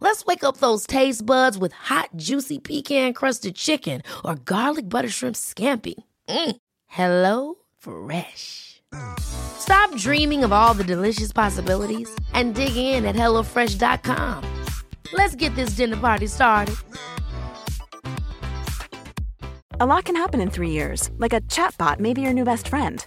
Let's wake up those taste buds with hot, juicy pecan crusted chicken or garlic butter shrimp scampi. Mm. Hello Fresh. Stop dreaming of all the delicious possibilities and dig in at HelloFresh.com. Let's get this dinner party started. A lot can happen in three years, like a chatbot may be your new best friend.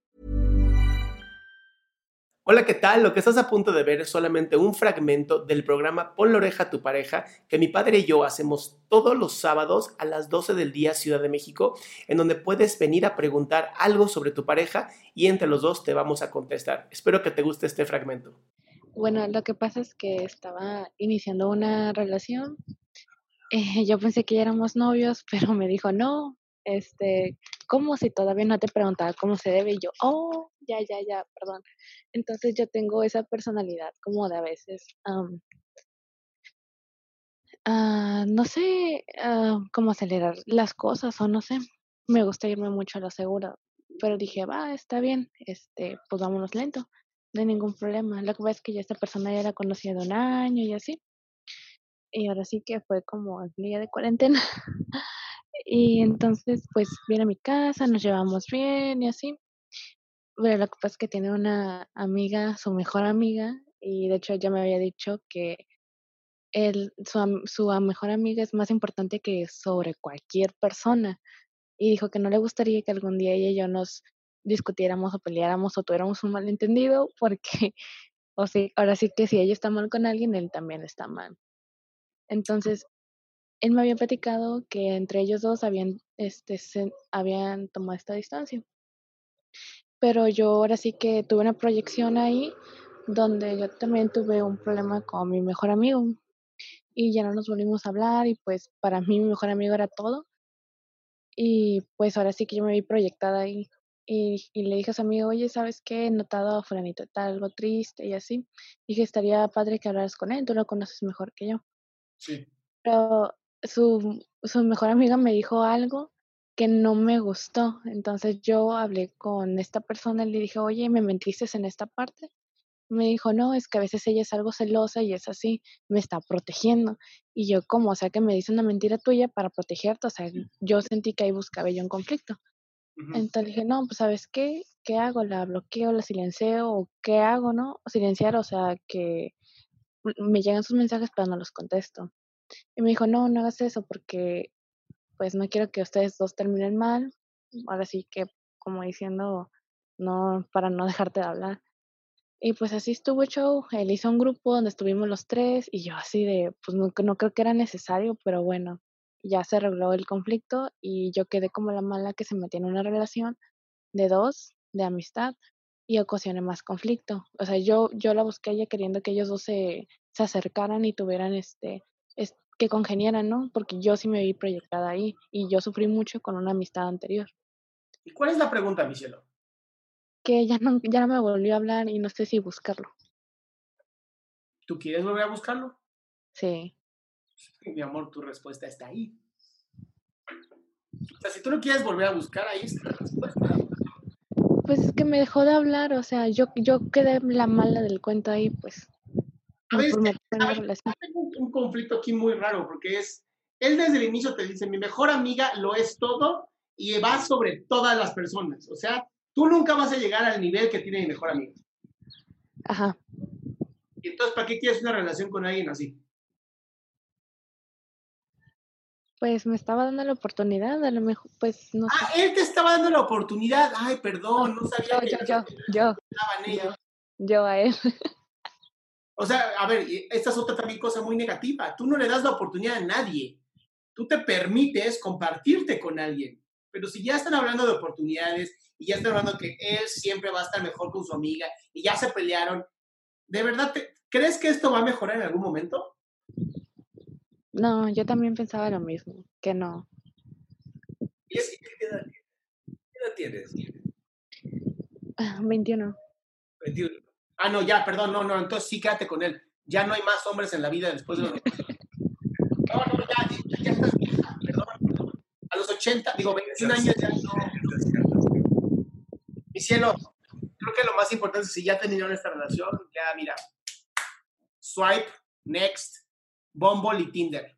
Hola, ¿qué tal? Lo que estás a punto de ver es solamente un fragmento del programa Pon la oreja a tu pareja que mi padre y yo hacemos todos los sábados a las 12 del día Ciudad de México, en donde puedes venir a preguntar algo sobre tu pareja y entre los dos te vamos a contestar. Espero que te guste este fragmento. Bueno, lo que pasa es que estaba iniciando una relación. Eh, yo pensé que ya éramos novios, pero me dijo, no, este, ¿cómo si todavía no te preguntaba cómo se debe? Y yo, oh, ya, ya, ya, perdón. Entonces yo tengo esa personalidad como de a veces, ah, no sé ah, cómo acelerar las cosas o no sé, me gusta irme mucho a lo seguro, pero dije, va, está bien, este, pues vámonos lento, no hay ningún problema. Lo que pasa es que ya esta persona ya la conocía de un año y así. Y ahora sí que fue como el día de cuarentena. y entonces, pues viene a mi casa, nos llevamos bien y así. Pero lo que pasa es que tiene una amiga, su mejor amiga, y de hecho ya me había dicho que él, su, su mejor amiga es más importante que sobre cualquier persona. Y dijo que no le gustaría que algún día ella y yo nos discutiéramos o peleáramos o tuviéramos un malentendido, porque, o sí, ahora sí que si ella está mal con alguien, él también está mal. Entonces, él me había platicado que entre ellos dos habían, este, se, habían tomado esta distancia pero yo ahora sí que tuve una proyección ahí donde yo también tuve un problema con mi mejor amigo y ya no nos volvimos a hablar y pues para mí mi mejor amigo era todo y pues ahora sí que yo me vi proyectada ahí y, y le dije a su amigo, oye, ¿sabes qué? He notado a fulanito tal, algo triste y así. Dije, estaría padre que hablaras con él, tú lo conoces mejor que yo. Sí. Pero su, su mejor amiga me dijo algo que no me gustó. Entonces yo hablé con esta persona y le dije, oye, ¿me mentiste en esta parte? Me dijo, no, es que a veces ella es algo celosa y es así, me está protegiendo. Y yo, ¿cómo? O sea, que me dice una mentira tuya para protegerte. O sea, yo sentí que ahí buscaba yo un conflicto. Entonces dije, no, pues ¿sabes qué? ¿Qué hago? ¿La bloqueo, la silencio o qué hago, no? Silenciar, o sea, que me llegan sus mensajes pero no los contesto. Y me dijo, no, no hagas eso porque pues no quiero que ustedes dos terminen mal. Ahora sí que, como diciendo, no, para no dejarte de hablar. Y pues así estuvo el show. Él hizo un grupo donde estuvimos los tres y yo así de, pues no, no creo que era necesario, pero bueno, ya se arregló el conflicto y yo quedé como la mala que se metía en una relación de dos, de amistad, y ocasioné más conflicto. O sea, yo, yo la busqué ella queriendo que ellos dos se, se acercaran y tuvieran este, que congeniaran, ¿no? Porque yo sí me vi proyectada ahí y yo sufrí mucho con una amistad anterior. ¿Y cuál es la pregunta, mi cielo? Que ya no, ya no me volvió a hablar y no sé si buscarlo. ¿Tú quieres volver a buscarlo? Sí. Mi amor, tu respuesta está ahí. O sea, si tú no quieres volver a buscar, ahí está la respuesta. Pues es que me dejó de hablar, o sea, yo, yo quedé la mala del cuento ahí, pues. A ver, tengo un conflicto aquí muy raro, porque es, él desde el inicio te dice, mi mejor amiga lo es todo y va sobre todas las personas. O sea, tú nunca vas a llegar al nivel que tiene mi mejor amigo. Ajá. Y entonces, ¿para qué quieres una relación con alguien así? Pues me estaba dando la oportunidad, a lo mejor, pues no Ah, él te estaba dando la oportunidad. Ay, perdón, no sabía yo, que yo, yo, yo, yo a él. O sea, a ver, esta es otra también cosa muy negativa. Tú no le das la oportunidad a nadie. Tú te permites compartirte con alguien. Pero si ya están hablando de oportunidades y ya están hablando que él siempre va a estar mejor con su amiga y ya se pelearon, ¿de verdad crees que esto va a mejorar en algún momento? No, yo también pensaba lo mismo, que no. ¿Y qué edad, tienes? 21. 21. Ah, no, ya, perdón, no, no, entonces sí quédate con él. Ya no hay más hombres en la vida después de los... No, no, ya, ya estás vieja, perdón. A los 80, digo, 21 años ya no. Mi cielo, creo que lo más importante es si ya terminaron esta relación, ya mira, swipe, next, Bumble y Tinder.